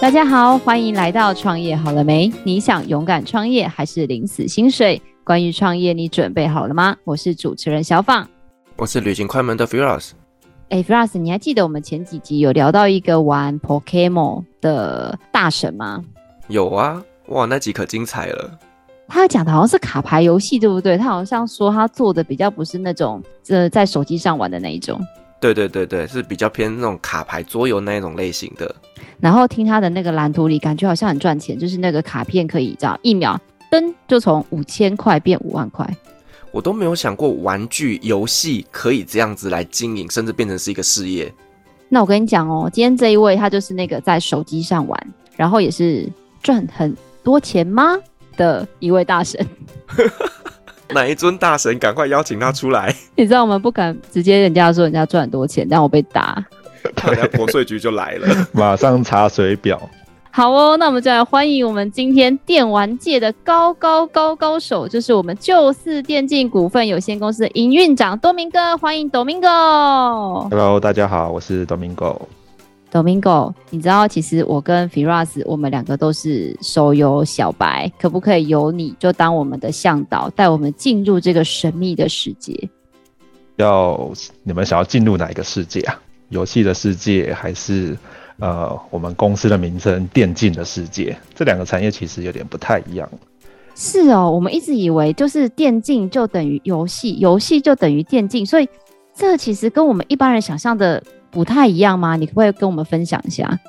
大家好，欢迎来到创业好了没？你想勇敢创业还是领死薪水？关于创业，你准备好了吗？我是主持人小放，我是旅行快门的 Firas。哎，Firas，你还记得我们前几集有聊到一个玩 Pokemon 的大神吗？有啊，哇，那集可精彩了。他讲的好像是卡牌游戏，对不对？他好像说他做的比较不是那种呃在手机上玩的那一种。对对对对，是比较偏那种卡牌桌游那一种类型的。然后听他的那个蓝图里，感觉好像很赚钱，就是那个卡片可以这样一秒噔就从五千块变五万块。我都没有想过玩具游戏可以这样子来经营，甚至变成是一个事业。那我跟你讲哦，今天这一位他就是那个在手机上玩，然后也是赚很多钱吗的一位大神。哪一尊大神？赶快邀请他出来！你知道我们不敢直接人家说人家赚很多钱，但我被打，人家国税局就来了，马上查水表。好哦，那我们就来欢迎我们今天电玩界的高高高高手，就是我们旧四电竞股份有限公司的营运长多明哥，欢迎多明哥。Hello，大家好，我是多明哥。Domingo，你知道其实我跟 Firas 我们两个都是手游小白，可不可以由你就当我们的向导，带我们进入这个神秘的世界？要你们想要进入哪一个世界啊？游戏的世界，还是呃我们公司的名称电竞的世界？这两个产业其实有点不太一样。是哦，我们一直以为就是电竞就等于游戏，游戏就等于电竞，所以这其实跟我们一般人想象的。不太一样吗？你可不可以跟我们分享一下？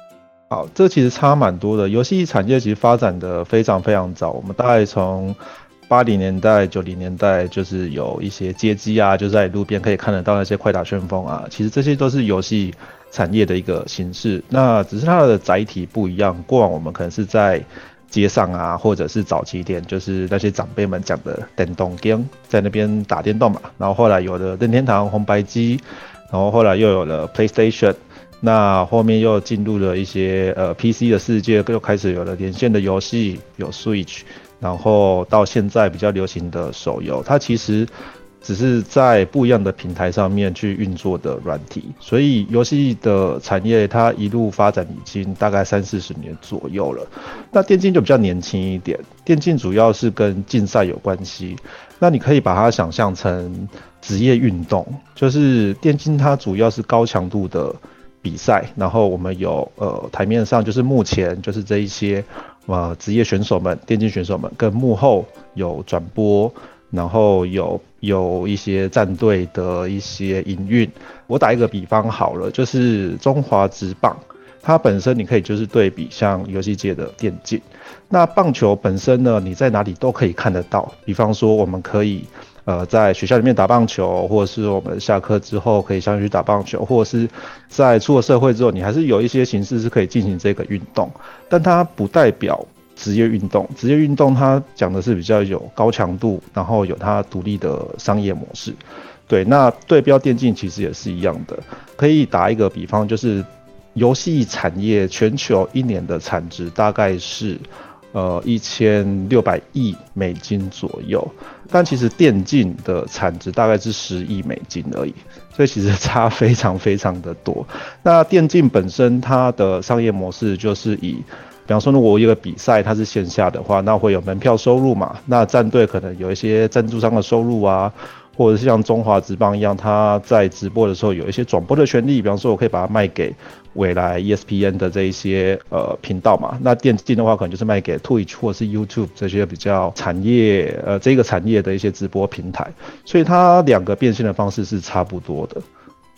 好，这其实差蛮多的。游戏产业其实发展的非常非常早，我们大概从八零年代、九零年代，就是有一些街机啊，就在路边可以看得到那些快打旋风啊，其实这些都是游戏产业的一个形式。那只是它的载体不一样。过往我们可能是在街上啊，或者是早期点，就是那些长辈们讲的电动 game，在那边打电动嘛。然后后来有的任天堂红白机。然后后来又有了 PlayStation，那后面又进入了一些呃 PC 的世界，又开始有了连线的游戏，有 Switch，然后到现在比较流行的手游，它其实只是在不一样的平台上面去运作的软体，所以游戏的产业它一路发展已经大概三四十年左右了。那电竞就比较年轻一点，电竞主要是跟竞赛有关系，那你可以把它想象成。职业运动就是电竞，它主要是高强度的比赛。然后我们有呃台面上就是目前就是这一些呃职业选手们，电竞选手们跟幕后有转播，然后有有一些战队的一些营运。我打一个比方好了，就是中华职棒，它本身你可以就是对比像游戏界的电竞。那棒球本身呢，你在哪里都可以看得到。比方说我们可以。呃，在学校里面打棒球，或者是我们下课之后可以相约去打棒球，或者是在出了社会之后，你还是有一些形式是可以进行这个运动，但它不代表职业运动。职业运动它讲的是比较有高强度，然后有它独立的商业模式。对，那对标电竞其实也是一样的。可以打一个比方，就是游戏产业全球一年的产值大概是。呃，一千六百亿美金左右，但其实电竞的产值大概是十亿美金而已，所以其实差非常非常的多。那电竞本身它的商业模式就是以，比方说，如果一个比赛它是线下的话，那会有门票收入嘛，那战队可能有一些赞助商的收入啊。或者是像中华职棒一样，他在直播的时候有一些转播的权利，比方说我可以把它卖给未来 ESPN 的这一些呃频道嘛。那电竞的话，可能就是卖给 Twitch 或是 YouTube 这些比较产业呃这个产业的一些直播平台。所以它两个变现的方式是差不多的。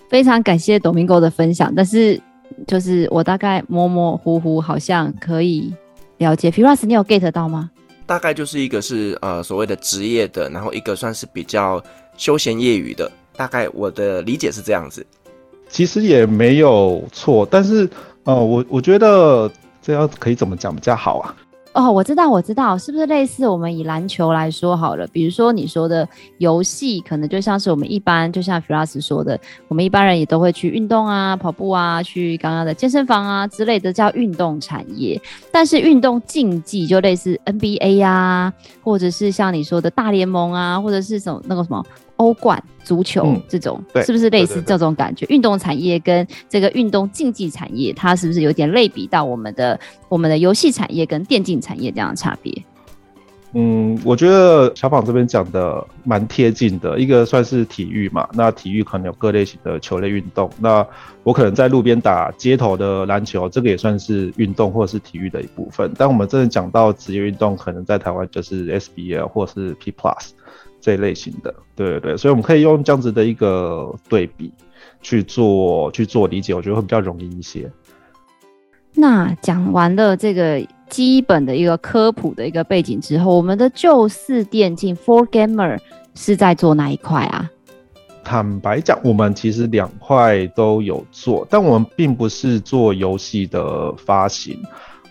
非常感谢 Domingo 的分享，但是就是我大概模模糊糊好像可以了解。Firas，你有 get 到吗？大概就是一个是呃所谓的职业的，然后一个算是比较。休闲业余的，大概我的理解是这样子，其实也没有错，但是呃，我我觉得这样可以怎么讲比较好啊？哦，我知道，我知道，是不是类似我们以篮球来说好了？比如说你说的游戏，可能就像是我们一般，就像 Firas 说的，我们一般人也都会去运动啊，跑步啊，去刚刚的健身房啊之类的，叫运动产业。但是运动竞技就类似 NBA 啊，或者是像你说的大联盟啊，或者是什么那个什么。欧冠、足球这种，嗯、是不是类似这种感觉？运动产业跟这个运动竞技产业，它是不是有点类比到我们的我们的游戏产业跟电竞产业这样的差别？嗯，我觉得小宝这边讲的蛮贴近的。一个算是体育嘛，那体育可能有各类型的球类运动。那我可能在路边打街头的篮球，这个也算是运动或者是体育的一部分。但我们真的讲到职业运动，可能在台湾就是 SBL 或是 P Plus。这一类型的，对对对，所以我们可以用这样子的一个对比去做去做理解，我觉得会比较容易一些。那讲完了这个基本的一个科普的一个背景之后，我们的旧四电竞 For Gamer 是在做哪一块啊？坦白讲，我们其实两块都有做，但我们并不是做游戏的发行。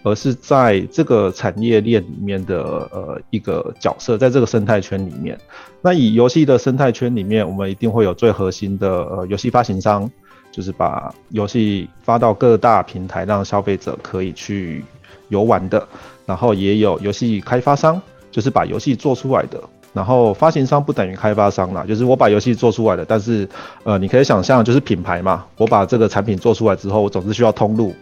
而是在这个产业链里面的呃一个角色，在这个生态圈里面，那以游戏的生态圈里面，我们一定会有最核心的呃游戏发行商，就是把游戏发到各大平台，让消费者可以去游玩的。然后也有游戏开发商，就是把游戏做出来的。然后发行商不等于开发商啦，就是我把游戏做出来了，但是呃你可以想象，就是品牌嘛，我把这个产品做出来之后，我总是需要通路。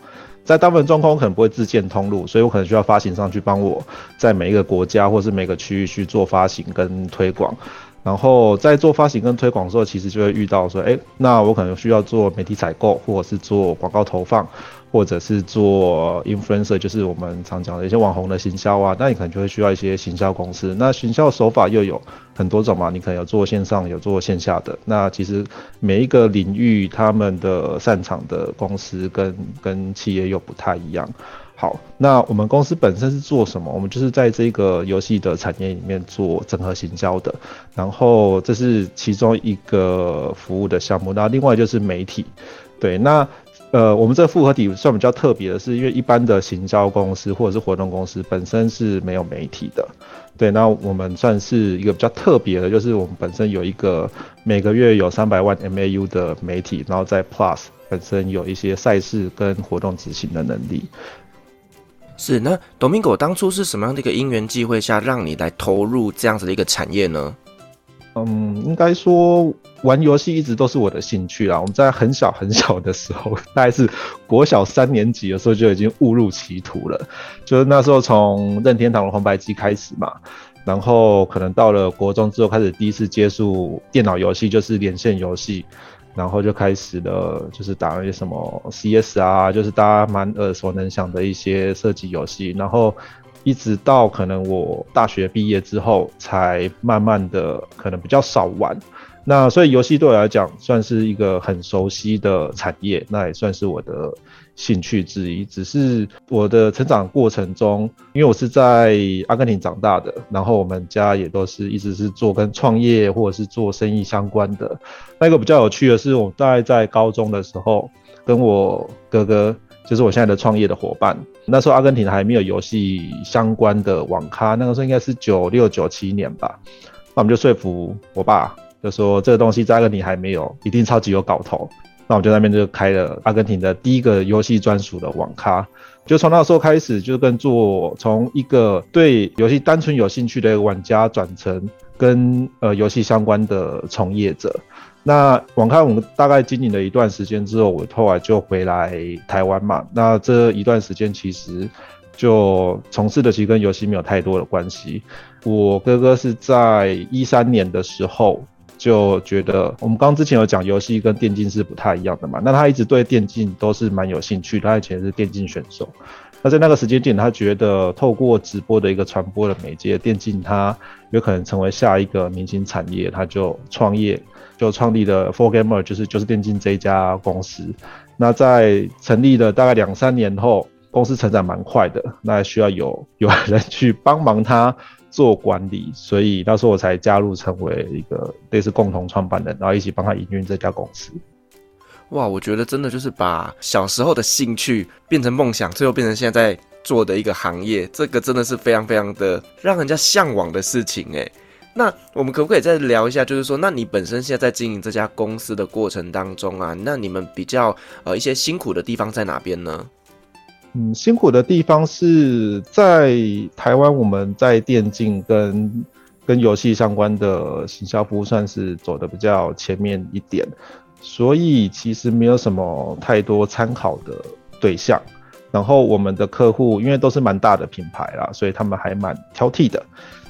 在大部分状况，我可能不会自建通路，所以我可能需要发行商去帮我，在每一个国家或是每个区域去做发行跟推广。然后在做发行跟推广的时候，其实就会遇到说，哎，那我可能需要做媒体采购，或者是做广告投放。或者是做 influencer，就是我们常讲的一些网红的行销啊，那你可能就会需要一些行销公司。那行销手法又有很多种嘛，你可能有做线上，有做线下的。那其实每一个领域他们的擅长的公司跟跟企业又不太一样。好，那我们公司本身是做什么？我们就是在这个游戏的产业里面做整合行销的。然后这是其中一个服务的项目。那另外就是媒体，对，那。呃，我们这复合体算比较特别的是，因为一般的行销公司或者是活动公司本身是没有媒体的，对。那我们算是一个比较特别的，就是我们本身有一个每个月有三百万 MAU 的媒体，然后在 Plus 本身有一些赛事跟活动执行的能力。是，那 Domingo 当初是什么样的一个因缘际会下，让你来投入这样子的一个产业呢？嗯，应该说玩游戏一直都是我的兴趣啦。我们在很小很小的时候，大概是国小三年级的时候就已经误入歧途了。就是那时候从任天堂的红白机开始嘛，然后可能到了国中之后开始第一次接触电脑游戏，就是连线游戏，然后就开始了就是打那些什么 CS 啊，就是大家蛮耳熟能详的一些射击游戏，然后。一直到可能我大学毕业之后，才慢慢的可能比较少玩。那所以游戏对我来讲算是一个很熟悉的产业，那也算是我的兴趣之一。只是我的成长过程中，因为我是在阿根廷长大的，然后我们家也都是一直是做跟创业或者是做生意相关的。那个比较有趣的是，我大概在高中的时候，跟我哥哥。就是我现在的创业的伙伴，那时候阿根廷还没有游戏相关的网咖，那个时候应该是九六九七年吧。那我们就说服我爸，就说这个东西在阿根廷还没有，一定超级有搞头。那我们就那边就开了阿根廷的第一个游戏专属的网咖。就从那时候开始，就跟做从一个对游戏单纯有兴趣的一个玩家，转成跟呃游戏相关的从业者。那网咖我们大概经营了一段时间之后，我后来就回来台湾嘛。那这一段时间其实就从事的其实跟游戏没有太多的关系。我哥哥是在一三年的时候就觉得，我们刚之前有讲游戏跟电竞是不太一样的嘛。那他一直对电竞都是蛮有兴趣，他以前是电竞选手。那在那个时间点，他觉得透过直播的一个传播的媒介，电竞他有可能成为下一个明星产业，他就创业。就创立的 Four Gamer 就是就是电竞这一家公司。那在成立了大概两三年后，公司成长蛮快的，那需要有 有人去帮忙他做管理，所以那时候我才加入，成为一个类似共同创办人，然后一起帮他营运这家公司。哇，我觉得真的就是把小时候的兴趣变成梦想，最后变成现在在做的一个行业，这个真的是非常非常的让人家向往的事情诶。那我们可不可以再聊一下？就是说，那你本身现在在经营这家公司的过程当中啊，那你们比较呃一些辛苦的地方在哪边呢？嗯，辛苦的地方是在台湾，我们在电竞跟跟游戏相关的行销服务算是走得比较前面一点，所以其实没有什么太多参考的对象。然后我们的客户因为都是蛮大的品牌啦，所以他们还蛮挑剔的。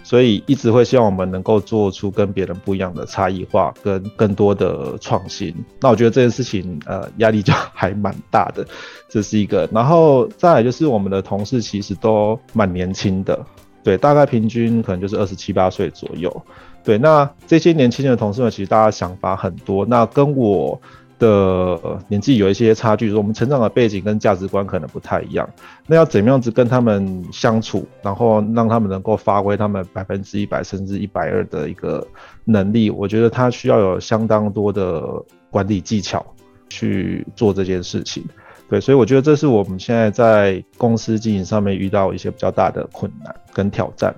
所以一直会希望我们能够做出跟别人不一样的差异化，跟更多的创新。那我觉得这件事情，呃，压力就 还蛮大的，这是一个。然后再来就是我们的同事其实都蛮年轻的，对，大概平均可能就是二十七八岁左右。对，那这些年轻的同事们其实大家想法很多，那跟我。的年纪有一些差距，我们成长的背景跟价值观可能不太一样，那要怎么样子跟他们相处，然后让他们能够发挥他们百分之一百甚至一百二的一个能力，我觉得他需要有相当多的管理技巧去做这件事情。对，所以我觉得这是我们现在在公司经营上面遇到一些比较大的困难跟挑战。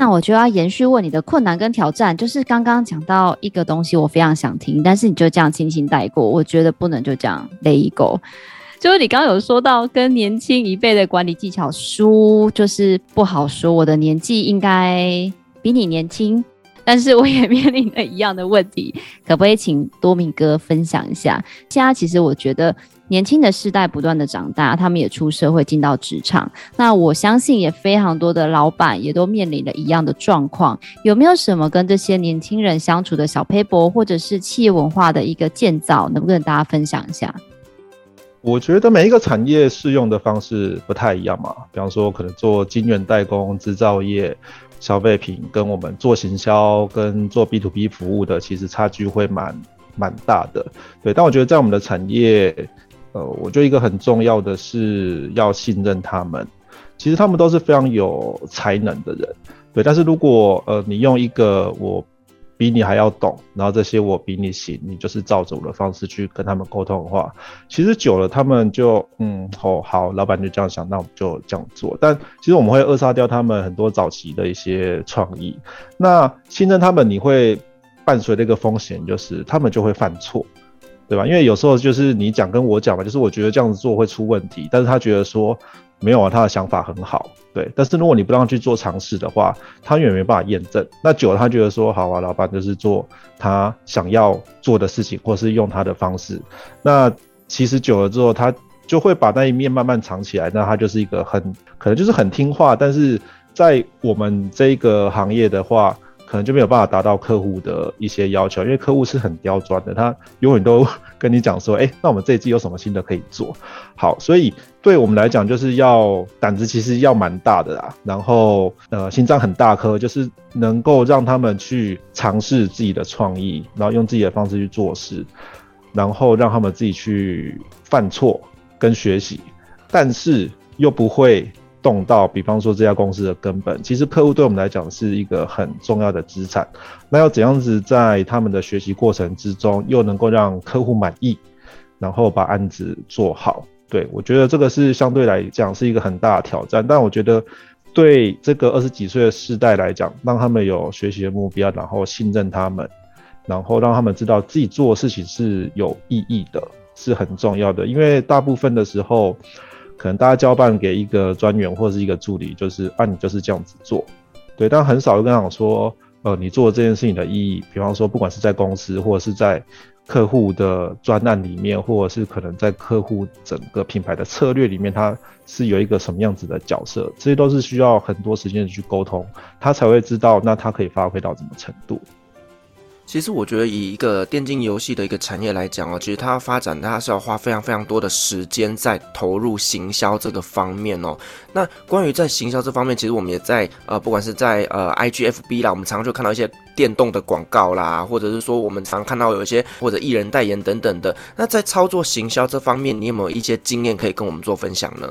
那我就要延续问你的困难跟挑战，就是刚刚讲到一个东西，我非常想听，但是你就这样轻轻带过，我觉得不能就这样 let go。就是你刚刚有说到跟年轻一辈的管理技巧输，就是不好说。我的年纪应该比你年轻，但是我也面临了一样的问题，可不可以请多明哥分享一下？现在其实我觉得。年轻的世代不断的长大，他们也出社会进到职场。那我相信也非常多的老板也都面临了一样的状况。有没有什么跟这些年轻人相处的小撇步，或者是企业文化的一个建造，能不能跟大家分享一下？我觉得每一个产业适用的方式不太一样嘛。比方说，可能做晶圆代工、制造业、消费品，跟我们做行销、跟做 B to B 服务的，其实差距会蛮蛮大的。对，但我觉得在我们的产业。呃，我觉得一个很重要的是要信任他们。其实他们都是非常有才能的人，对。但是如果呃你用一个我比你还要懂，然后这些我比你行，你就是照着我的方式去跟他们沟通的话，其实久了他们就嗯哦好，老板就这样想，那我们就这样做。但其实我们会扼杀掉他们很多早期的一些创意。那信任他们，你会伴随的一个风险就是他们就会犯错。对吧？因为有时候就是你讲跟我讲嘛，就是我觉得这样子做会出问题，但是他觉得说没有啊，他的想法很好，对。但是如果你不让他去做尝试的话，他永远没办法验证。那久了，他觉得说好啊，老板就是做他想要做的事情，或是用他的方式。那其实久了之后，他就会把那一面慢慢藏起来。那他就是一个很可能就是很听话，但是在我们这个行业的话。可能就没有办法达到客户的一些要求，因为客户是很刁钻的，他永远都 跟你讲说，哎、那我们这一季有什么新的可以做？好，所以对我们来讲，就是要胆子其实要蛮大的啦，然后呃心脏很大颗，就是能够让他们去尝试自己的创意，然后用自己的方式去做事，然后让他们自己去犯错跟学习，但是又不会。动到，比方说这家公司的根本，其实客户对我们来讲是一个很重要的资产。那要怎样子在他们的学习过程之中，又能够让客户满意，然后把案子做好？对，我觉得这个是相对来讲是一个很大的挑战。但我觉得对这个二十几岁的世代来讲，让他们有学习的目标，然后信任他们，然后让他们知道自己做的事情是有意义的，是很重要的。因为大部分的时候。可能大家交办给一个专员或者是一个助理，就是啊，你就是这样子做，对。但很少会跟他讲说，呃，你做这件事情的意义，比方说，不管是在公司，或者是在客户的专案里面，或者是可能在客户整个品牌的策略里面，他是有一个什么样子的角色，这些都是需要很多时间去沟通，他才会知道，那他可以发挥到什么程度。其实我觉得，以一个电竞游戏的一个产业来讲哦，其实它要发展，它是要花非常非常多的时间在投入行销这个方面哦。那关于在行销这方面，其实我们也在呃，不管是在呃 IGFB 啦，我们常常就看到一些电动的广告啦，或者是说我们常看到有一些或者艺人代言等等的。那在操作行销这方面，你有没有一些经验可以跟我们做分享呢？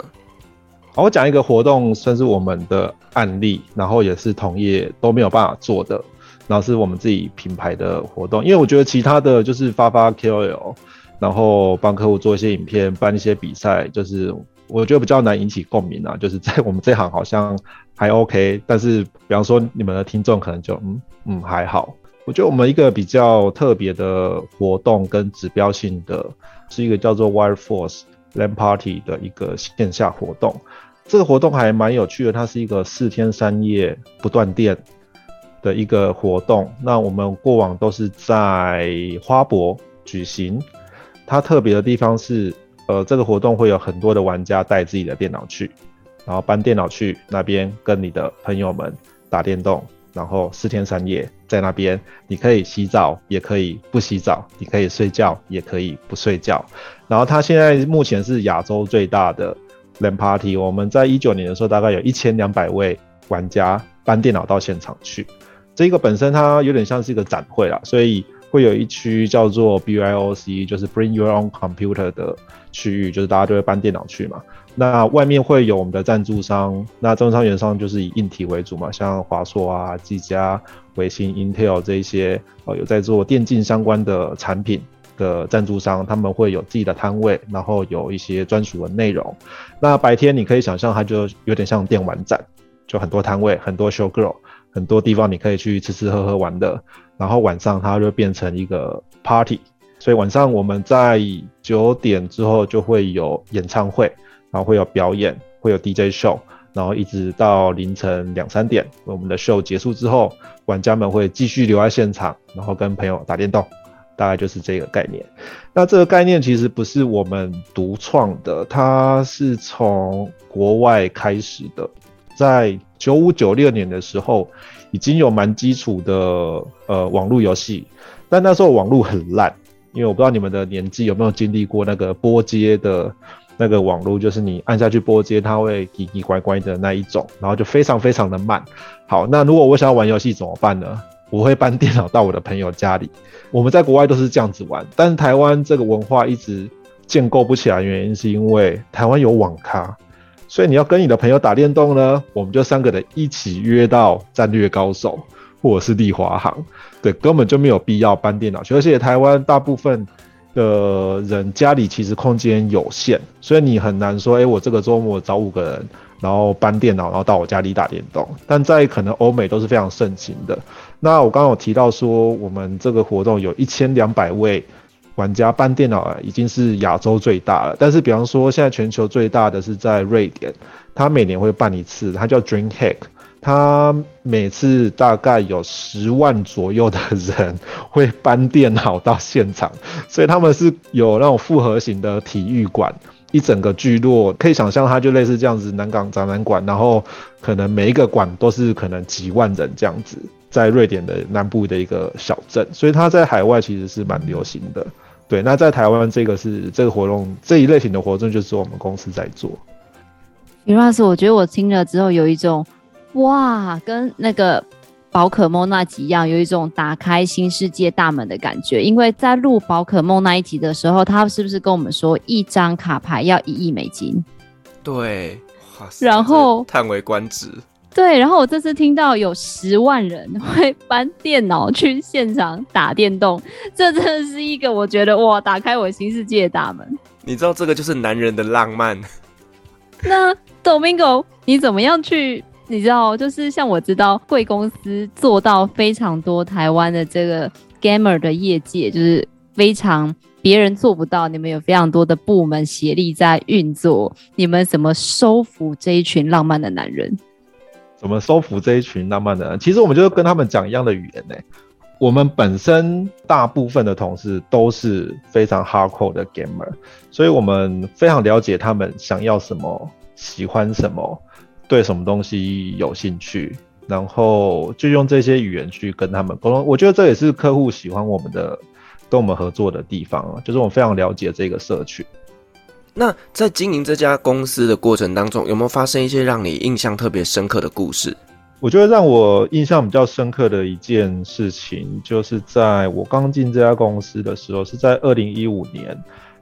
好，我讲一个活动，算是我们的案例，然后也是同业都没有办法做的。然后是我们自己品牌的活动，因为我觉得其他的就是发发 KOL，然后帮客户做一些影片，办一些比赛，就是我觉得比较难引起共鸣啊，就是在我们这行好像还 OK，但是比方说你们的听众可能就嗯嗯还好。我觉得我们一个比较特别的活动跟指标性的，是一个叫做 Wire Force LAN Party 的一个线下活动。这个活动还蛮有趣的，它是一个四天三夜不断电的一个活动。那我们过往都是在花博举行，它特别的地方是，呃，这个活动会有很多的玩家带自己的电脑去，然后搬电脑去那边跟你的朋友们打电动。然后四天三夜在那边，你可以洗澡，也可以不洗澡；你可以睡觉，也可以不睡觉。然后它现在目前是亚洲最大的 LAN Party。我们在一九年的时候，大概有一千两百位玩家搬电脑到现场去。这个本身它有点像是一个展会啦，所以会有一区叫做 BYOC，就是 Bring Your Own Computer 的区域，就是大家都会搬电脑去嘛。那外面会有我们的赞助商，那赞助商原商就是以硬体为主嘛，像华硕啊、技嘉、微星、Intel 这一些，呃，有在做电竞相关的产品的赞助商，他们会有自己的摊位，然后有一些专属的内容。那白天你可以想象，它就有点像电玩展，就很多摊位、很多 show girl，很多地方你可以去吃吃喝喝玩的。然后晚上它就变成一个 party，所以晚上我们在九点之后就会有演唱会。然后会有表演，会有 DJ show，然后一直到凌晨两三点，我们的 show 结束之后，玩家们会继续留在现场，然后跟朋友打电动，大概就是这个概念。那这个概念其实不是我们独创的，它是从国外开始的，在九五九六年的时候，已经有蛮基础的呃网络游戏，但那时候网络很烂，因为我不知道你们的年纪有没有经历过那个拨接的。那个网络就是你按下去拨接，它会叽叽乖乖的那一种，然后就非常非常的慢。好，那如果我想要玩游戏怎么办呢？我会搬电脑到我的朋友家里。我们在国外都是这样子玩，但是台湾这个文化一直建构不起来，原因是因为台湾有网咖，所以你要跟你的朋友打电动呢，我们就三个人一起约到战略高手或者是丽华行，对，根本就没有必要搬电脑去，而且台湾大部分。的人家里其实空间有限，所以你很难说，哎、我这个周末找五个人，然后搬电脑，然后到我家里打电动。但在可能欧美都是非常盛行的。那我刚刚有提到说，我们这个活动有一千两百位玩家搬电脑，已经是亚洲最大了。但是，比方说现在全球最大的是在瑞典，它每年会办一次，它叫 DreamHack。他每次大概有十万左右的人会搬电脑到现场，所以他们是有那种复合型的体育馆，一整个聚落可以想象，它就类似这样子南港展览馆，然后可能每一个馆都是可能几万人这样子，在瑞典的南部的一个小镇，所以它在海外其实是蛮流行的。对，那在台湾这个是这个活动这一类型的活动就是我们公司在做。李老师，我觉得我听了之后有一种。哇，跟那个宝可梦那集一样，有一种打开新世界大门的感觉。因为在录宝可梦那一集的时候，他是不是跟我们说一张卡牌要一亿美金？对，然后叹为观止。对，然后我这次听到有十万人会搬电脑去现场打电动，这真的是一个我觉得哇，打开我新世界的大门。你知道这个就是男人的浪漫。那 Domingo，你怎么样去？你知道，就是像我知道贵公司做到非常多台湾的这个 gamer 的业界，就是非常别人做不到。你们有非常多的部门协力在运作，你们怎么收服这一群浪漫的男人？怎么收服这一群浪漫的人？其实我们就是跟他们讲一样的语言呢。我们本身大部分的同事都是非常 hardcore 的 gamer，所以我们非常了解他们想要什么，喜欢什么。对什么东西有兴趣，然后就用这些语言去跟他们沟通。我觉得这也是客户喜欢我们的，跟我们合作的地方啊，就是我非常了解这个社群。那在经营这家公司的过程当中，有没有发生一些让你印象特别深刻的故事？我觉得让我印象比较深刻的一件事情，就是在我刚进这家公司的时候，是在二零一五年，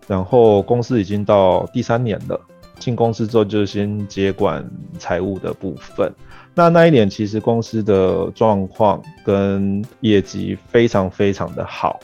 然后公司已经到第三年了。进公司之后就先接管财务的部分。那那一年其实公司的状况跟业绩非常非常的好。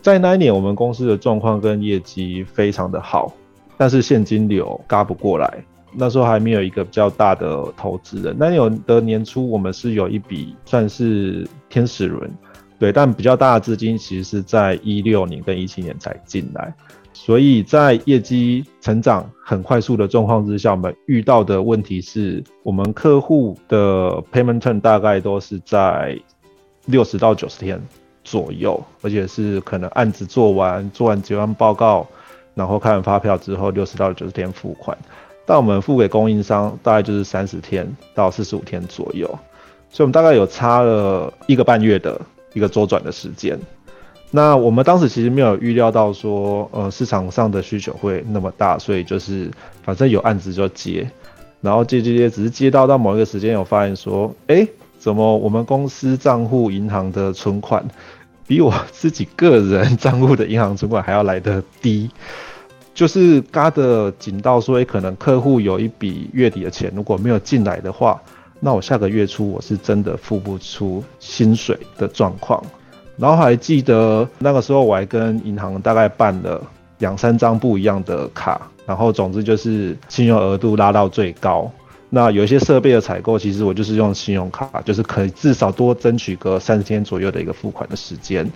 在那一年，我们公司的状况跟业绩非常的好。但是现金流嘎不过来。那时候还没有一个比较大的投资人。那有的年初我们是有一笔算是天使轮，对，但比较大的资金其实是在一六年跟一七年才进来。所以在业绩成长很快速的状况之下，我们遇到的问题是我们客户的 payment term 大概都是在六十到九十天左右，而且是可能案子做完、做完结案报告，然后开完发票之后六十到九十天付款。但我们付给供应商大概就是三十天到四十五天左右，所以我们大概有差了一个半月的一个周转的时间。那我们当时其实没有预料到说，呃，市场上的需求会那么大，所以就是反正有案子就接，然后接接接，只是接到到某一个时间，有发现说，哎、怎么我们公司账户银行的存款比我自己个人账户的银行存款还要来得低？就是嘎的紧到说，可能客户有一笔月底的钱如果没有进来的话，那我下个月初我是真的付不出薪水的状况。然后还记得那个时候，我还跟银行大概办了两三张不一样的卡，然后总之就是信用额度拉到最高。那有一些设备的采购，其实我就是用信用卡，就是可以至少多争取个三十天左右的一个付款的时间。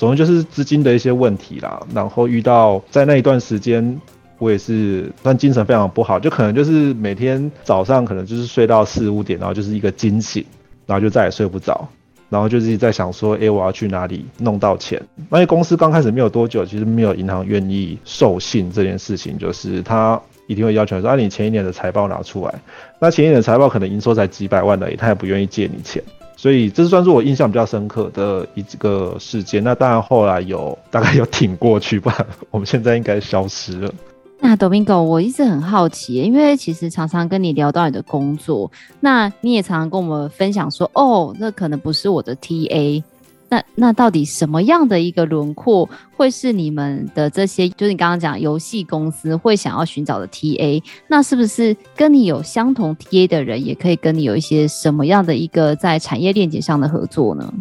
总之就是资金的一些问题啦。然后遇到在那一段时间，我也是但精神非常不好，就可能就是每天早上可能就是睡到四五点，然后就是一个惊醒，然后就再也睡不着。然后就自己在想说，哎，我要去哪里弄到钱？因为公司刚开始没有多久，其实没有银行愿意授信这件事情，就是他一定会要求说，啊，你前一年的财报拿出来。那前一年的财报可能营收才几百万而已，他也不愿意借你钱。所以这算是我印象比较深刻的一个事件。那当然后来有大概有挺过去吧，我们现在应该消失了。那 Domingo，我一直很好奇，因为其实常常跟你聊到你的工作，那你也常常跟我们分享说，哦，那可能不是我的 TA，那那到底什么样的一个轮廓会是你们的这些，就是你刚刚讲游戏公司会想要寻找的 TA？那是不是跟你有相同 TA 的人，也可以跟你有一些什么样的一个在产业链接上的合作呢？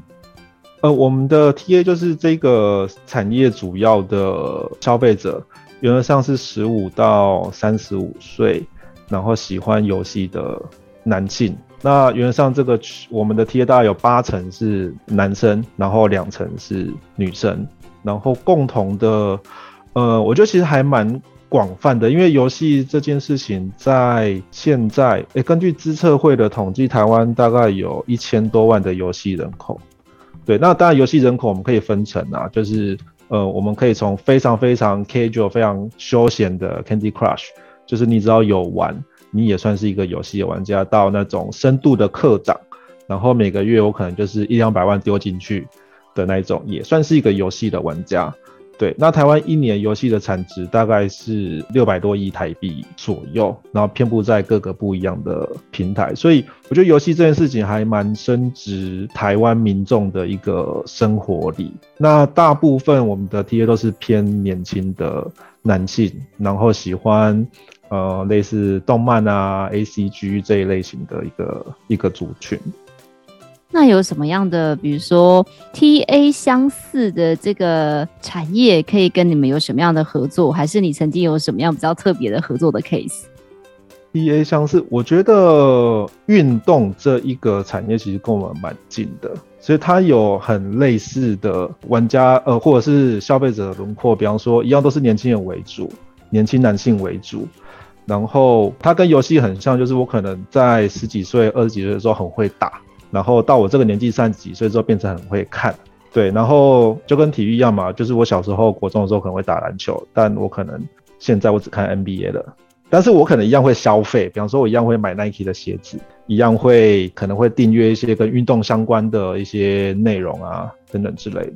呃，我们的 TA 就是这个产业主要的消费者。原则上是十五到三十五岁，然后喜欢游戏的男性。那原上这个我们的 TA 大概有八成是男生，然后两成是女生。然后共同的，呃，我觉得其实还蛮广泛的，因为游戏这件事情在现在，诶，根据资策会的统计，台湾大概有一千多万的游戏人口。对，那当然游戏人口我们可以分成啊，就是。呃，我们可以从非常非常 casual、非常休闲的 Candy Crush，就是你只要有玩，你也算是一个游戏的玩家，到那种深度的课长，然后每个月我可能就是一两百万丢进去的那种，也算是一个游戏的玩家。对，那台湾一年游戏的产值大概是六百多亿台币左右，然后遍布在各个不一样的平台，所以我觉得游戏这件事情还蛮深植台湾民众的一个生活里。那大部分我们的 TA 都是偏年轻的男性，然后喜欢呃类似动漫啊、ACG 这一类型的一个一个族群。那有什么样的，比如说 TA 相似的这个产业，可以跟你们有什么样的合作？还是你曾经有什么样比较特别的合作的 case？TA 相似，我觉得运动这一个产业其实跟我们蛮近的，所以它有很类似的玩家，呃，或者是消费者的轮廓。比方说，一样都是年轻人为主，年轻男性为主。然后它跟游戏很像，就是我可能在十几岁、二十几岁的时候很会打。然后到我这个年纪三十几岁之后，变成很会看，对，然后就跟体育一样嘛，就是我小时候国中的时候可能会打篮球，但我可能现在我只看 NBA 了，但是我可能一样会消费，比方说我一样会买 Nike 的鞋子，一样会可能会订阅一些跟运动相关的一些内容啊等等之类的，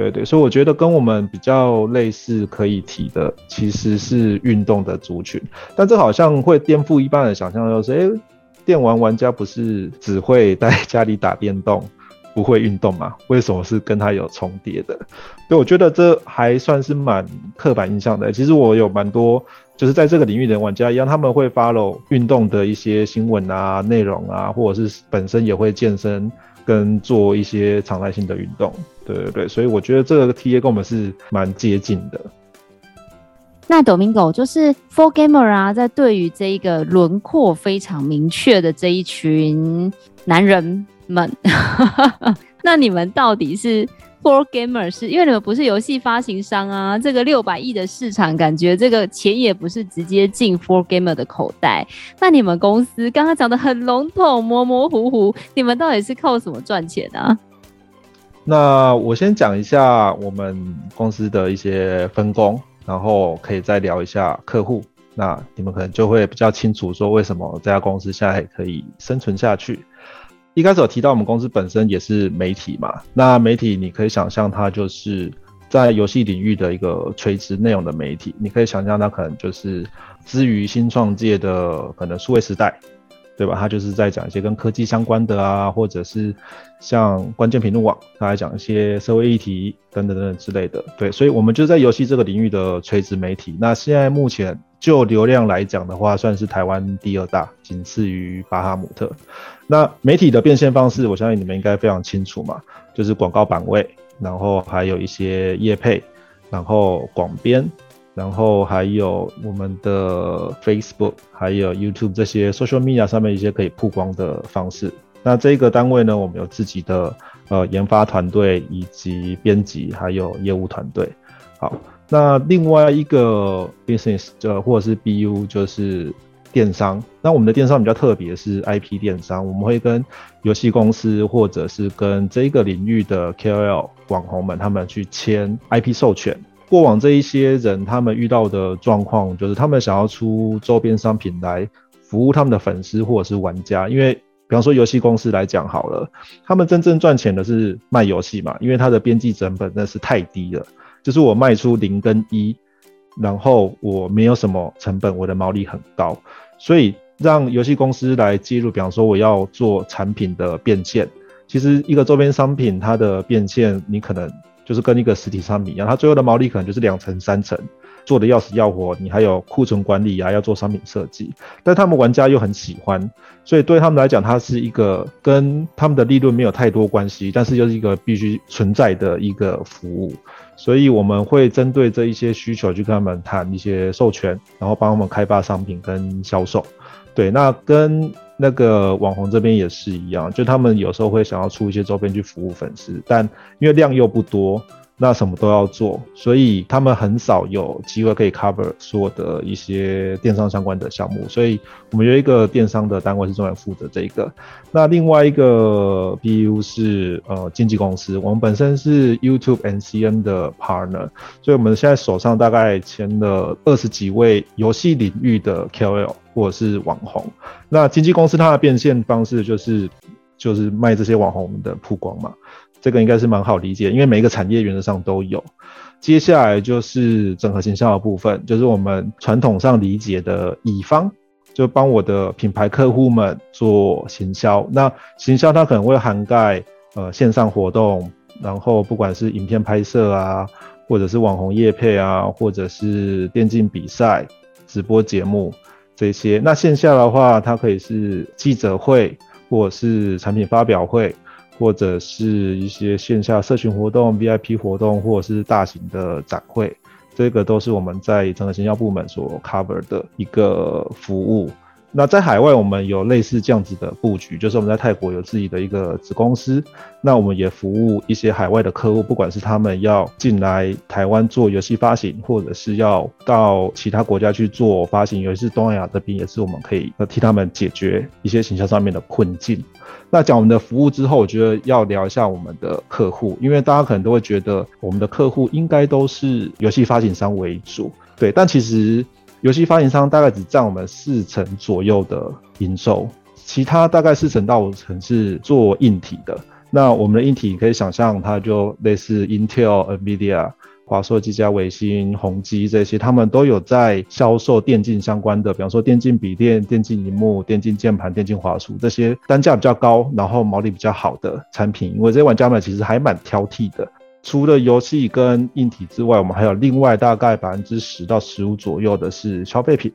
对对，所以我觉得跟我们比较类似可以提的其实是运动的族群，但这好像会颠覆一般人想象，就是哎。电玩玩家不是只会 在家里打电动，不会运动吗？为什么是跟他有重叠的？所以我觉得这还算是蛮刻板印象的。其实我有蛮多就是在这个领域的玩家一样，他们会 follow 运动的一些新闻啊、内容啊，或者是本身也会健身跟做一些常态性的运动。对对对，所以我觉得这个 TA 跟我们是蛮接近的。那 Domingo 就是 4Gamer 啊，在对于这一个轮廓非常明确的这一群男人们，那你们到底是 For Gamer？是？因为你们不是游戏发行商啊，这个六百亿的市场，感觉这个钱也不是直接进 For Gamer 的口袋。那你们公司刚刚讲的很笼统、模模糊糊，你们到底是靠什么赚钱啊？那我先讲一下我们公司的一些分工。然后可以再聊一下客户，那你们可能就会比较清楚说为什么这家公司现在可以生存下去。一开始有提到我们公司本身也是媒体嘛，那媒体你可以想象它就是在游戏领域的一个垂直内容的媒体，你可以想象它可能就是之于新创界的可能数位时代。对吧？他就是在讲一些跟科技相关的啊，或者是像关键评论网，他来讲一些社会议题等等等等之类的。对，所以我们就在游戏这个领域的垂直媒体。那现在目前就流量来讲的话，算是台湾第二大，仅次于巴哈姆特。那媒体的变现方式，我相信你们应该非常清楚嘛，就是广告版位，然后还有一些业配，然后广编。然后还有我们的 Facebook，还有 YouTube 这些 social media 上面一些可以曝光的方式。那这个单位呢，我们有自己的呃研发团队，以及编辑，还有业务团队。好，那另外一个 business 就或者是 BU 就是电商。那我们的电商比较特别，是 IP 电商，我们会跟游戏公司或者是跟这个领域的 KOL 网红们，他们去签 IP 授权。过往这一些人，他们遇到的状况就是，他们想要出周边商品来服务他们的粉丝或者是玩家。因为，比方说游戏公司来讲好了，他们真正赚钱的是卖游戏嘛，因为它的边际成本那是太低了，就是我卖出零跟一，然后我没有什么成本，我的毛利很高，所以让游戏公司来介入，比方说我要做产品的变现，其实一个周边商品它的变现，你可能。就是跟一个实体商品一样，它最后的毛利可能就是两成三成，做的要死要活，你还有库存管理啊，要做商品设计，但他们玩家又很喜欢，所以对他们来讲，它是一个跟他们的利润没有太多关系，但是又是一个必须存在的一个服务，所以我们会针对这一些需求去跟他们谈一些授权，然后帮他们开发商品跟销售。对，那跟那个网红这边也是一样，就他们有时候会想要出一些周边去服务粉丝，但因为量又不多。那什么都要做，所以他们很少有机会可以 cover 所有的一些电商相关的项目，所以我们有一个电商的单位是专门负责这一个。那另外一个 BU 是呃经纪公司，我们本身是 YouTube and CN 的 partner，所以我们现在手上大概签了二十几位游戏领域的 KOL 或者是网红。那经纪公司它的变现方式就是就是卖这些网红的曝光嘛。这个应该是蛮好理解，因为每一个产业原则上都有。接下来就是整合行销的部分，就是我们传统上理解的乙方，就帮我的品牌客户们做行销。那行销它可能会涵盖呃线上活动，然后不管是影片拍摄啊，或者是网红业配啊，或者是电竞比赛、直播节目这些。那线下的话，它可以是记者会，或者是产品发表会。或者是一些线下社群活动、VIP 活动，或者是大型的展会，这个都是我们在整个行销部门所 cover 的一个服务。那在海外，我们有类似这样子的布局，就是我们在泰国有自己的一个子公司，那我们也服务一些海外的客户，不管是他们要进来台湾做游戏发行，或者是要到其他国家去做发行，尤其是东南亚这边，也是我们可以替他们解决一些行销上面的困境。那讲我们的服务之后，我觉得要聊一下我们的客户，因为大家可能都会觉得我们的客户应该都是游戏发行商为主，对，但其实。游戏发行商大概只占我们四成左右的营收，其他大概四成到五成是做硬体的。那我们的硬体可以想象，它就类似 Intel、NVIDIA、华硕、技嘉、微星、宏基这些，他们都有在销售电竞相关的，比方说电竞笔电、电竞荧幕、电竞键盘、电竞滑鼠这些单价比较高，然后毛利比较好的产品。因为这些玩家们其实还蛮挑剔的。除了游戏跟硬体之外，我们还有另外大概百分之十到十五左右的是消费品，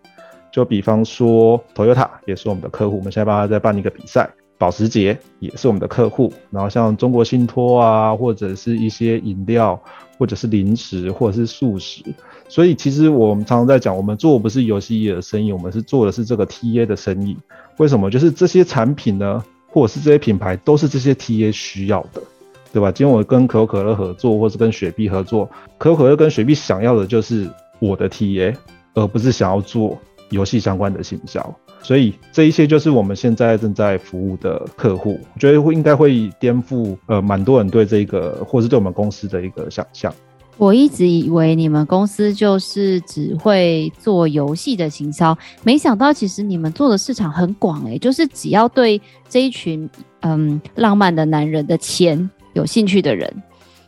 就比方说 Toyota 也是我们的客户，我们现在帮他在办一个比赛，保时捷也是我们的客户，然后像中国信托啊，或者是一些饮料，或者是零食，或者是速食。所以其实我们常常在讲，我们做不是游戏业的生意，我们是做的是这个 TA 的生意。为什么？就是这些产品呢，或者是这些品牌，都是这些 TA 需要的，对吧？今天我跟可口可乐合作，或是跟雪碧合作，可口可乐跟雪碧想要的就是我的 TA，而不是想要做游戏相关的行销。所以这一些就是我们现在正在服务的客户，我觉得会应该会颠覆呃蛮多人对这个或是对我们公司的一个想象。我一直以为你们公司就是只会做游戏的行销，没想到其实你们做的市场很广诶，就是只要对这一群嗯浪漫的男人的钱有兴趣的人，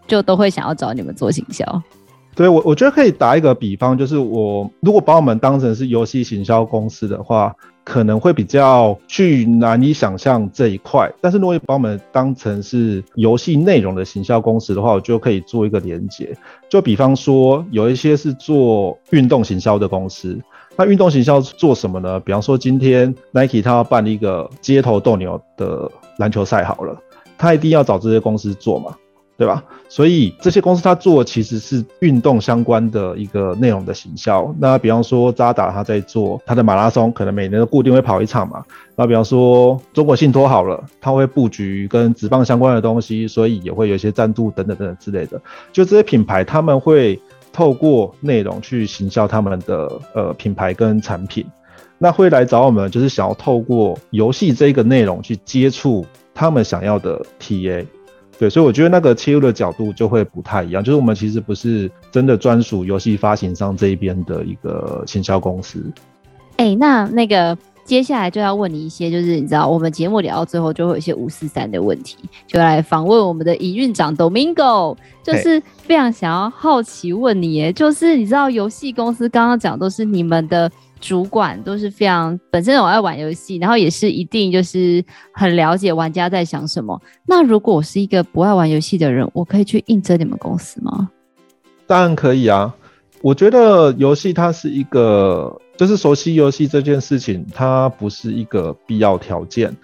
就都会想要找你们做行销。对，我我觉得可以打一个比方，就是我如果把我们当成是游戏行销公司的话，可能会比较去难以想象这一块。但是如果把我们当成是游戏内容的行销公司的话，我就可以做一个连接。就比方说，有一些是做运动行销的公司，那运动行销做什么呢？比方说，今天 Nike 他要办一个街头斗牛的篮球赛，好了，他一定要找这些公司做嘛。对吧？所以这些公司他做其实是运动相关的一个内容的行销。那比方说渣打他在做他的马拉松，可能每年都固定会跑一场嘛。那比方说中国信托好了，他会布局跟职棒相关的东西，所以也会有一些赞助等等等等之类的。就这些品牌，他们会透过内容去行销他们的呃品牌跟产品。那会来找我们，就是想要透过游戏这个内容去接触他们想要的 TA。对，所以我觉得那个切入的角度就会不太一样，就是我们其实不是真的专属游戏发行商这一边的一个行销公司。哎、欸，那那个接下来就要问你一些，就是你知道我们节目聊到最后就会有一些五四三的问题，就来访问我们的营运长 Domingo，就是非常想要好奇问你，耶，就是你知道游戏公司刚刚讲都是你们的。主管都是非常本身我爱玩游戏，然后也是一定就是很了解玩家在想什么。那如果我是一个不爱玩游戏的人，我可以去应征你们公司吗？当然可以啊。我觉得游戏它是一个，就是熟悉游戏这件事情，它不是一个必要条件，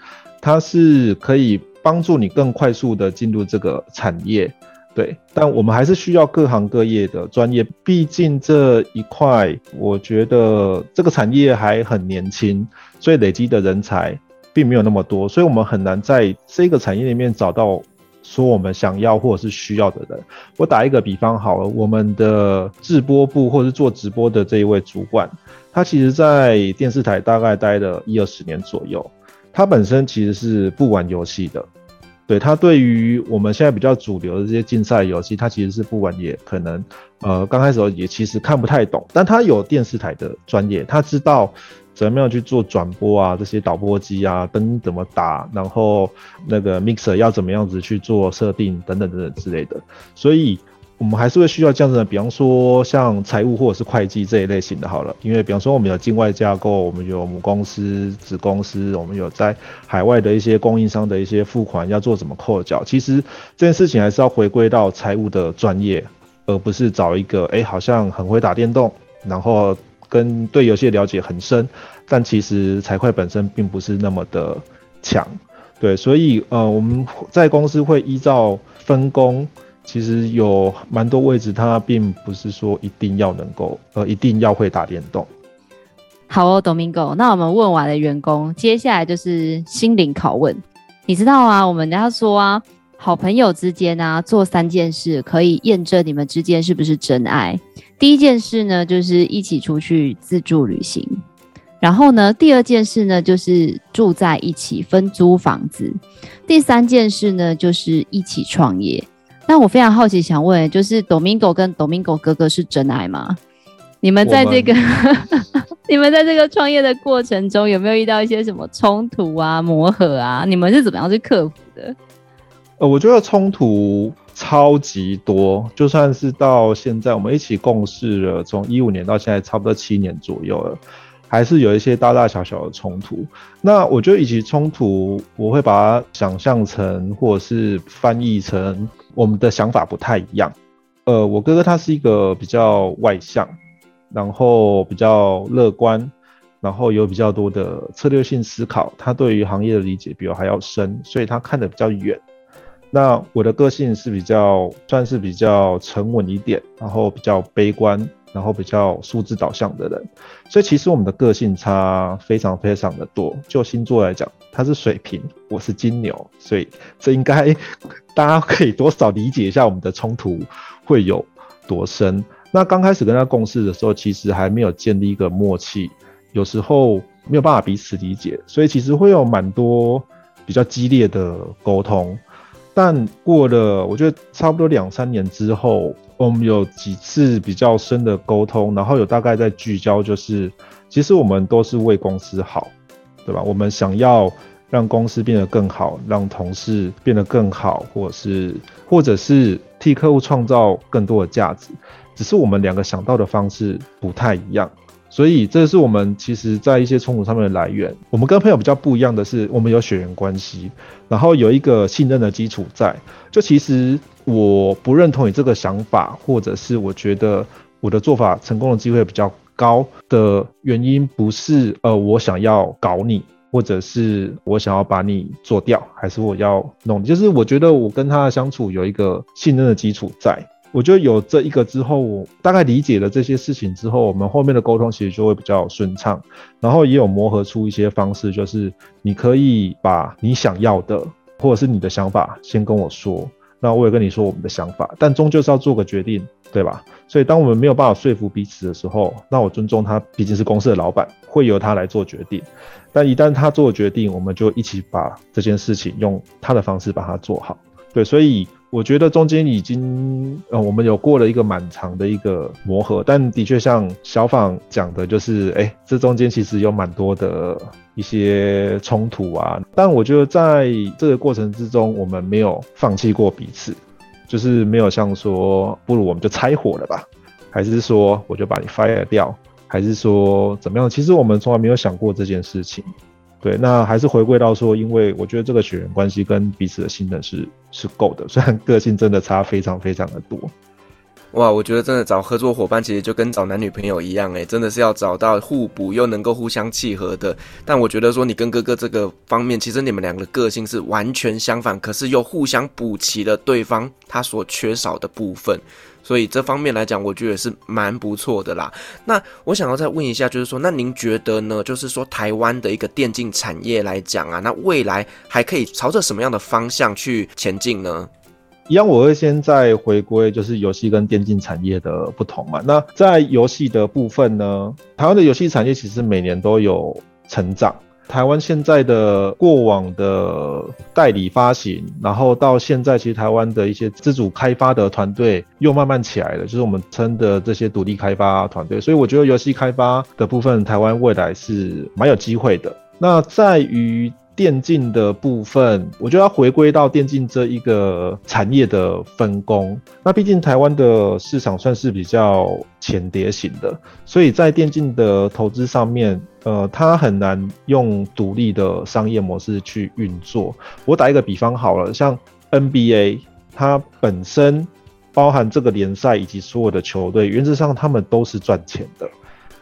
它是可以帮助你更快速的进入这个产业。对，但我们还是需要各行各业的专业，毕竟这一块，我觉得这个产业还很年轻，所以累积的人才并没有那么多，所以我们很难在这个产业里面找到说我们想要或者是需要的人。我打一个比方好了，我们的制播部或者是做直播的这一位主管，他其实在电视台大概待了一二十年左右，他本身其实是不玩游戏的。对，他对于我们现在比较主流的这些竞赛游戏，他其实是不玩，也可能，呃，刚开始也其实看不太懂，但他有电视台的专业，他知道怎么样去做转播啊，这些导播机啊，灯怎么打，然后那个 mixer 要怎么样子去做设定等等等等之类的，所以。我们还是会需要这样子的，比方说像财务或者是会计这一类型的，好了，因为比方说我们有境外架构，我们有母公司、子公司，我们有在海外的一些供应商的一些付款要做怎么扣缴，其实这件事情还是要回归到财务的专业，而不是找一个哎、好像很会打电动，然后跟对游戏了解很深，但其实财会本身并不是那么的强，对，所以呃我们在公司会依照分工。其实有蛮多位置，它并不是说一定要能够，呃，一定要会打电动。好哦，Domingo，那我们问完了员工，接下来就是心灵拷问。你知道啊，我们要说啊，好朋友之间啊，做三件事可以验证你们之间是不是真爱。第一件事呢，就是一起出去自助旅行。然后呢，第二件事呢，就是住在一起分租房子。第三件事呢，就是一起创业。那我非常好奇，想问，就是 Domingo 跟 Domingo 哥哥是真爱吗？你们在这个们 你们在这个创业的过程中，有没有遇到一些什么冲突啊、磨合啊？你们是怎么样去克服的？呃，我觉得冲突超级多，就算是到现在，我们一起共事了，从一五年到现在，差不多七年左右了。还是有一些大大小小的冲突。那我觉得，以及冲突，我会把它想象成，或者是翻译成我们的想法不太一样。呃，我哥哥他是一个比较外向，然后比较乐观，然后有比较多的策略性思考，他对于行业的理解比我还要深，所以他看得比较远。那我的个性是比较算是比较沉稳一点，然后比较悲观，然后比较数字导向的人，所以其实我们的个性差非常非常的多。就星座来讲，他是水瓶，我是金牛，所以这应该 大家可以多少理解一下我们的冲突会有多深。那刚开始跟他共事的时候，其实还没有建立一个默契，有时候没有办法彼此理解，所以其实会有蛮多比较激烈的沟通。但过了，我觉得差不多两三年之后，我们有几次比较深的沟通，然后有大概在聚焦，就是其实我们都是为公司好，对吧？我们想要让公司变得更好，让同事变得更好，或者是或者是替客户创造更多的价值，只是我们两个想到的方式不太一样。所以这是我们其实在一些冲突上面的来源。我们跟朋友比较不一样的是，我们有血缘关系，然后有一个信任的基础在。就其实我不认同你这个想法，或者是我觉得我的做法成功的机会比较高的原因，不是呃我想要搞你，或者是我想要把你做掉，还是我要弄。就是我觉得我跟他的相处有一个信任的基础在。我觉得有这一个之后，我大概理解了这些事情之后，我们后面的沟通其实就会比较顺畅，然后也有磨合出一些方式，就是你可以把你想要的或者是你的想法先跟我说，那我也跟你说我们的想法，但终究是要做个决定，对吧？所以当我们没有办法说服彼此的时候，那我尊重他，毕竟是公司的老板，会由他来做决定。但一旦他做决定，我们就一起把这件事情用他的方式把它做好。对，所以。我觉得中间已经，呃，我们有过了一个蛮长的一个磨合，但的确像小访讲的，就是，哎，这中间其实有蛮多的一些冲突啊。但我觉得在这个过程之中，我们没有放弃过彼此，就是没有像说，不如我们就拆伙了吧，还是说我就把你 fire 掉，还是说怎么样？其实我们从来没有想过这件事情。对，那还是回归到说，因为我觉得这个血缘关系跟彼此的信任是是够的，虽然个性真的差非常非常的多。哇，我觉得真的找合作伙伴其实就跟找男女朋友一样，诶，真的是要找到互补又能够互相契合的。但我觉得说你跟哥哥这个方面，其实你们两个个性是完全相反，可是又互相补齐了对方他所缺少的部分。所以这方面来讲，我觉得是蛮不错的啦。那我想要再问一下，就是说，那您觉得呢？就是说，台湾的一个电竞产业来讲啊，那未来还可以朝着什么样的方向去前进呢？一样，我会先再回归，就是游戏跟电竞产业的不同嘛。那在游戏的部分呢，台湾的游戏产业其实每年都有成长。台湾现在的过往的代理发行，然后到现在，其实台湾的一些自主开发的团队又慢慢起来了，就是我们称的这些独立开发团队。所以我觉得游戏开发的部分，台湾未来是蛮有机会的。那在于。电竞的部分，我觉得要回归到电竞这一个产业的分工。那毕竟台湾的市场算是比较浅碟型的，所以在电竞的投资上面，呃，它很难用独立的商业模式去运作。我打一个比方好了，像 NBA，它本身包含这个联赛以及所有的球队，原则上他们都是赚钱的。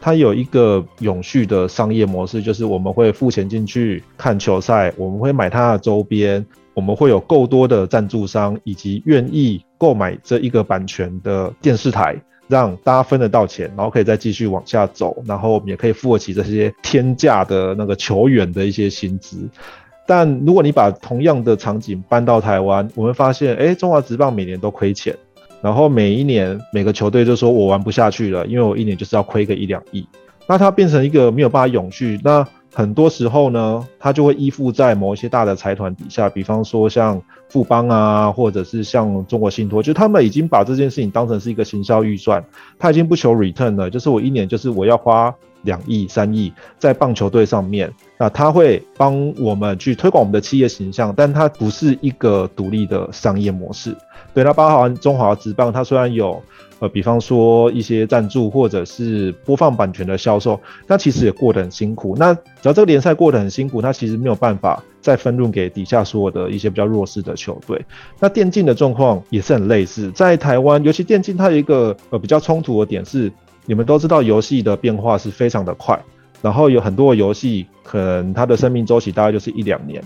它有一个永续的商业模式，就是我们会付钱进去看球赛，我们会买它的周边，我们会有够多的赞助商以及愿意购买这一个版权的电视台，让大家分得到钱，然后可以再继续往下走，然后我们也可以付得起这些天价的那个球员的一些薪资。但如果你把同样的场景搬到台湾，我们发现，哎，中华职棒每年都亏钱。然后每一年每个球队就说我玩不下去了，因为我一年就是要亏个一两亿，那它变成一个没有办法永续。那很多时候呢，它就会依附在某一些大的财团底下，比方说像富邦啊，或者是像中国信托，就他们已经把这件事情当成是一个行销预算，他已经不求 return 了，就是我一年就是我要花两亿三亿在棒球队上面，那他会帮我们去推广我们的企业形象，但它不是一个独立的商业模式。对，它包含中华职棒，它虽然有呃，比方说一些赞助或者是播放版权的销售，那其实也过得很辛苦。那只要这个联赛过得很辛苦，它其实没有办法再分润给底下所有的一些比较弱势的球队。那电竞的状况也是很类似，在台湾，尤其电竞它有一个呃比较冲突的点是，你们都知道游戏的变化是非常的快。然后有很多游戏可能它的生命周期大概就是一两年。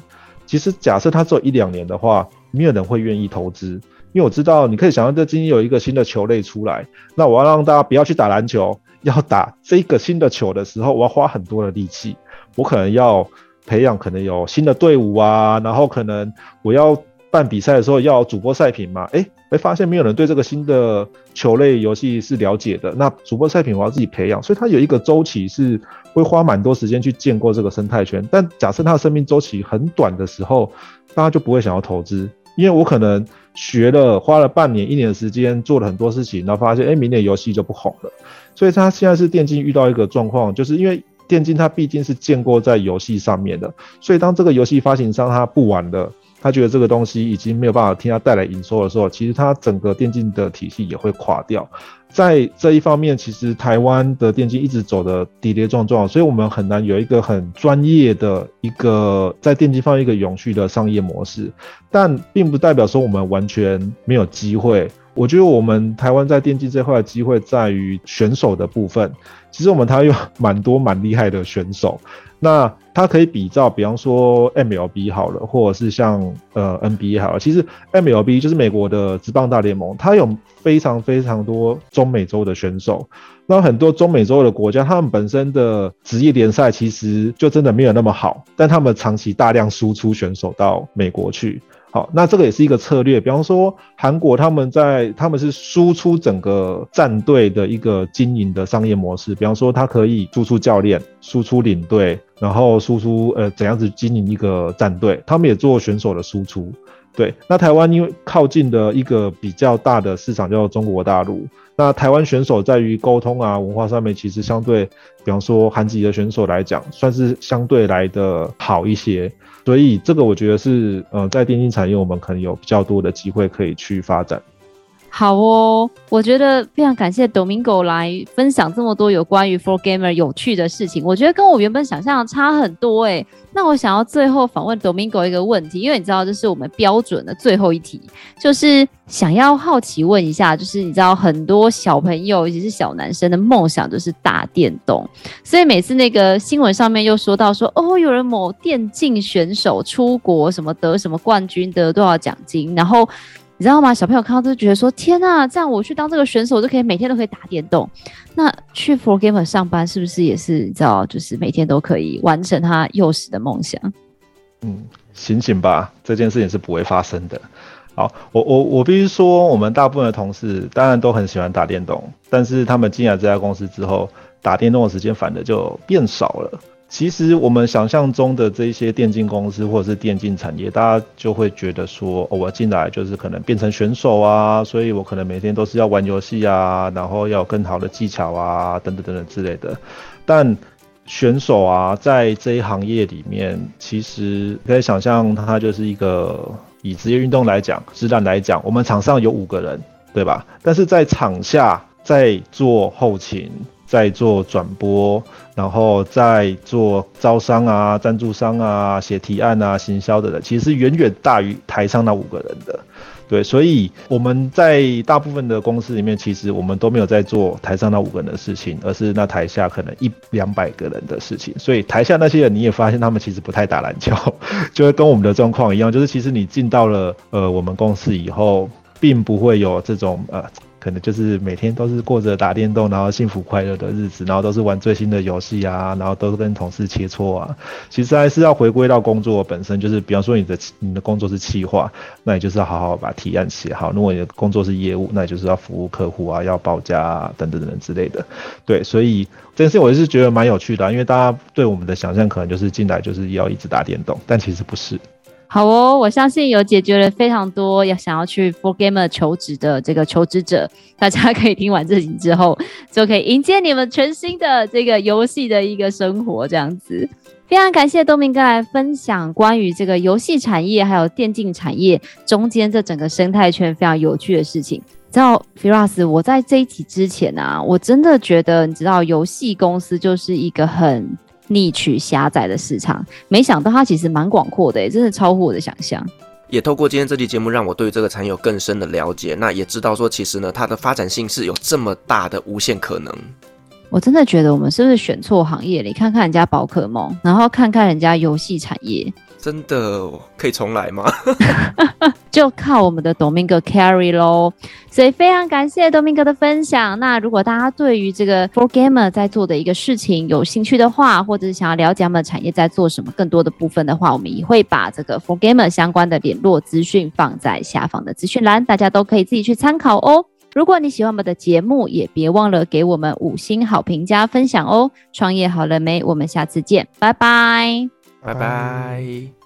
其实假设它只有一两年的话，没有人会愿意投资，因为我知道你可以想象，这今天有一个新的球类出来，那我要让大家不要去打篮球，要打这个新的球的时候，我要花很多的力气，我可能要培养可能有新的队伍啊，然后可能我要。办比赛的时候要主播赛评嘛？哎，会发现没有人对这个新的球类游戏是了解的。那主播赛品我要自己培养，所以它有一个周期是会花蛮多时间去建构这个生态圈。但假设它的生命周期很短的时候，大家就不会想要投资，因为我可能学了花了半年、一年的时间做了很多事情，然后发现哎，明年游戏就不红了。所以它现在是电竞遇到一个状况，就是因为电竞它毕竟是建构在游戏上面的，所以当这个游戏发行商它不玩了。他觉得这个东西已经没有办法替他带来营收的时候，其实他整个电竞的体系也会垮掉。在这一方面，其实台湾的电竞一直走的跌跌撞撞，所以我们很难有一个很专业的一个在电竞方面一个永续的商业模式。但并不代表说我们完全没有机会。我觉得我们台湾在电竞这块的机会在于选手的部分。其实我们台湾有蛮多蛮厉害的选手。那它可以比照，比方说 MLB 好了，或者是像呃 NBA 好了。其实 MLB 就是美国的职棒大联盟，它有非常非常多中美洲的选手。那很多中美洲的国家，他们本身的职业联赛其实就真的没有那么好，但他们长期大量输出选手到美国去。好，那这个也是一个策略。比方说，韩国他们在他们是输出整个战队的一个经营的商业模式。比方说，他可以输出教练、输出领队，然后输出呃怎样子经营一个战队。他们也做选手的输出。对，那台湾因为靠近的一个比较大的市场叫中国大陆，那台湾选手在于沟通啊文化上面，其实相对，比方说韩籍的选手来讲，算是相对来的好一些。所以这个我觉得是，呃，在电竞产业我们可能有比较多的机会可以去发展。好哦，我觉得非常感谢 Domingo 来分享这么多有关于 For Gamer 有趣的事情。我觉得跟我原本想象的差很多诶。那我想要最后访问 Domingo 一个问题，因为你知道这是我们标准的最后一题，就是想要好奇问一下，就是你知道很多小朋友，尤其是小男生的梦想就是打电动，所以每次那个新闻上面又说到说，哦，有人某电竞选手出国什么得什么冠军，得多少奖金，然后。你知道吗？小朋友看到都觉得说：“天呐，这样我去当这个选手，我就可以每天都可以打电动。那去 For Gamer 上班是不是也是你知道，就是每天都可以完成他幼时的梦想？”嗯，醒醒吧，这件事情是不会发生的。好，我我我必须说，我们大部分的同事当然都很喜欢打电动，但是他们进来这家公司之后，打电动的时间反而就变少了。其实我们想象中的这些电竞公司或者是电竞产业，大家就会觉得说，我进来就是可能变成选手啊，所以我可能每天都是要玩游戏啊，然后要有更好的技巧啊，等等等等之类的。但选手啊，在这一行业里面，其实可以想象，它就是一个以职业运动来讲，职篮来讲，我们场上有五个人，对吧？但是在场下，在做后勤。在做转播，然后在做招商啊、赞助商啊、写提案啊、行销的人，其实远远大于台上那五个人的。对，所以我们在大部分的公司里面，其实我们都没有在做台上那五个人的事情，而是那台下可能一两百个人的事情。所以台下那些人，你也发现他们其实不太打篮球，就会跟我们的状况一样，就是其实你进到了呃我们公司以后，并不会有这种呃。可能就是每天都是过着打电动，然后幸福快乐的日子，然后都是玩最新的游戏啊，然后都是跟同事切磋啊。其实还是要回归到工作本身，就是比方说你的你的工作是企划，那你就是要好好把提案写好；如果你的工作是业务，那你就是要服务客户啊，要报价啊，等等等等之类的。对，所以这件事我是觉得蛮有趣的，因为大家对我们的想象可能就是进来就是要一直打电动，但其实不是。好哦，我相信有解决了非常多要想要去 for gamer 求职的这个求职者，大家可以听完这集之后，就可以迎接你们全新的这个游戏的一个生活，这样子。非常感谢东明哥来分享关于这个游戏产业还有电竞产业中间这整个生态圈非常有趣的事情。知道 Firas，我在这一集之前啊，我真的觉得你知道游戏公司就是一个很。逆取狭窄的市场，没想到它其实蛮广阔的，真的超乎我的想象。也透过今天这期节目，让我对这个产业有更深的了解。那也知道说，其实呢，它的发展性是有这么大的无限可能。我真的觉得我们是不是选错行业了？你看看人家宝可梦，然后看看人家游戏产业，真的可以重来吗？就靠我们的 Domingo carry 喽。所以非常感谢 Domingo 的分享。那如果大家对于这个 For Gamer 在做的一个事情有兴趣的话，或者是想要了解他们的产业在做什么更多的部分的话，我们也会把这个 For Gamer 相关的联络资讯放在下方的资讯栏，大家都可以自己去参考哦。如果你喜欢我们的节目，也别忘了给我们五星好评加分享哦！创业好了没？我们下次见，拜拜拜拜，